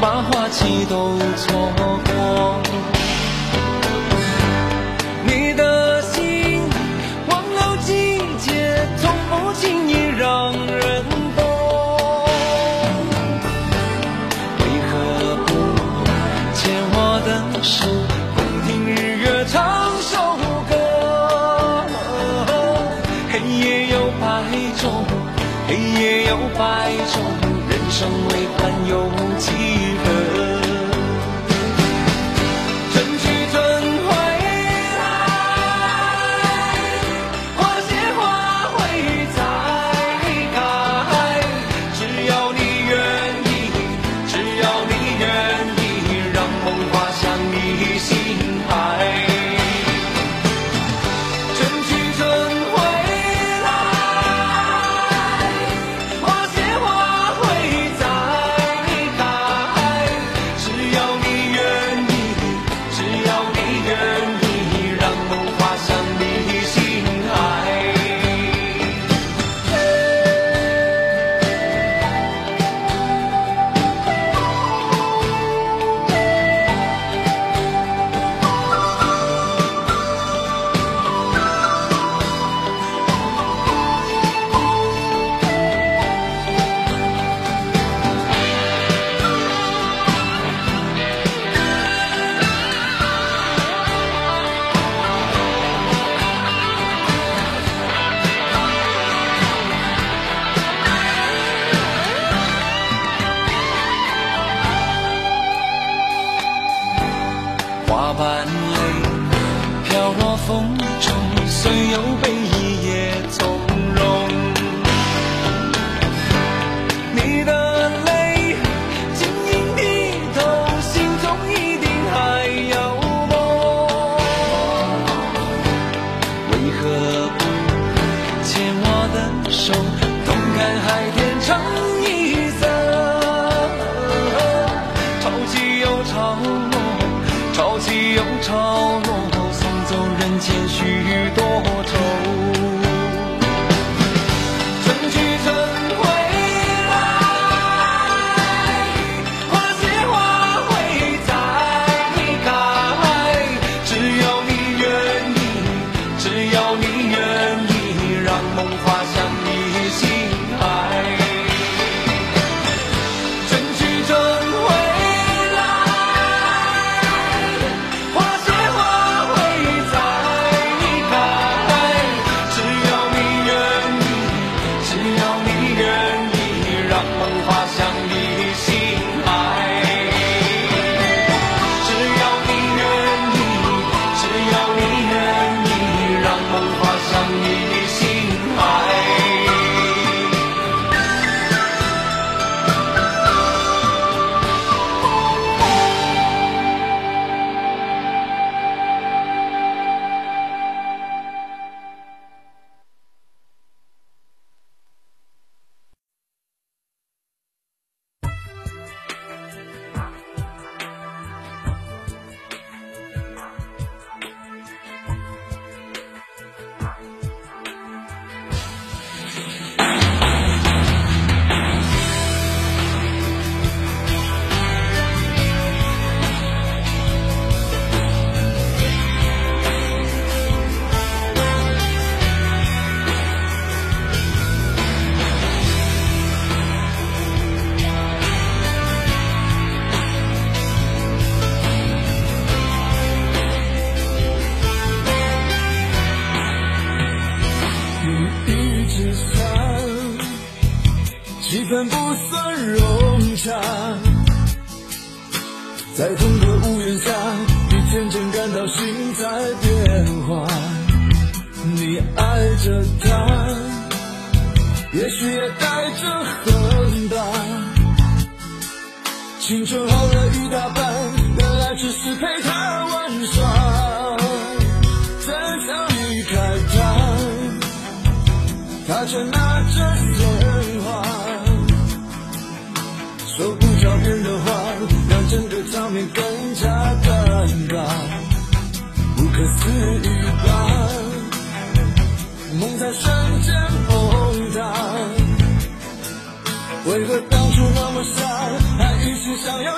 把花期都错过。你的心忘了季节，从不轻易让人懂。为何不牵我的手，共听日月唱首歌？黑夜有白昼，黑夜有白昼，为风中，虽有悲意也从容。你的泪晶莹剔透，心中一定还有梦。为何不牵我的手，同看海天成一色？潮起又潮落，潮起又潮落，送走人间许多愁。春去春屋檐下，你渐渐感到心在变化。你爱着他，也许也带着恨吧。青春耗了一大半，原来只是陪他玩耍。真想离开他。他却拿着鲜花，说不着边的话，让整个场面更不可思议吧，梦在瞬间崩塌。为何当初那么傻，还一心想要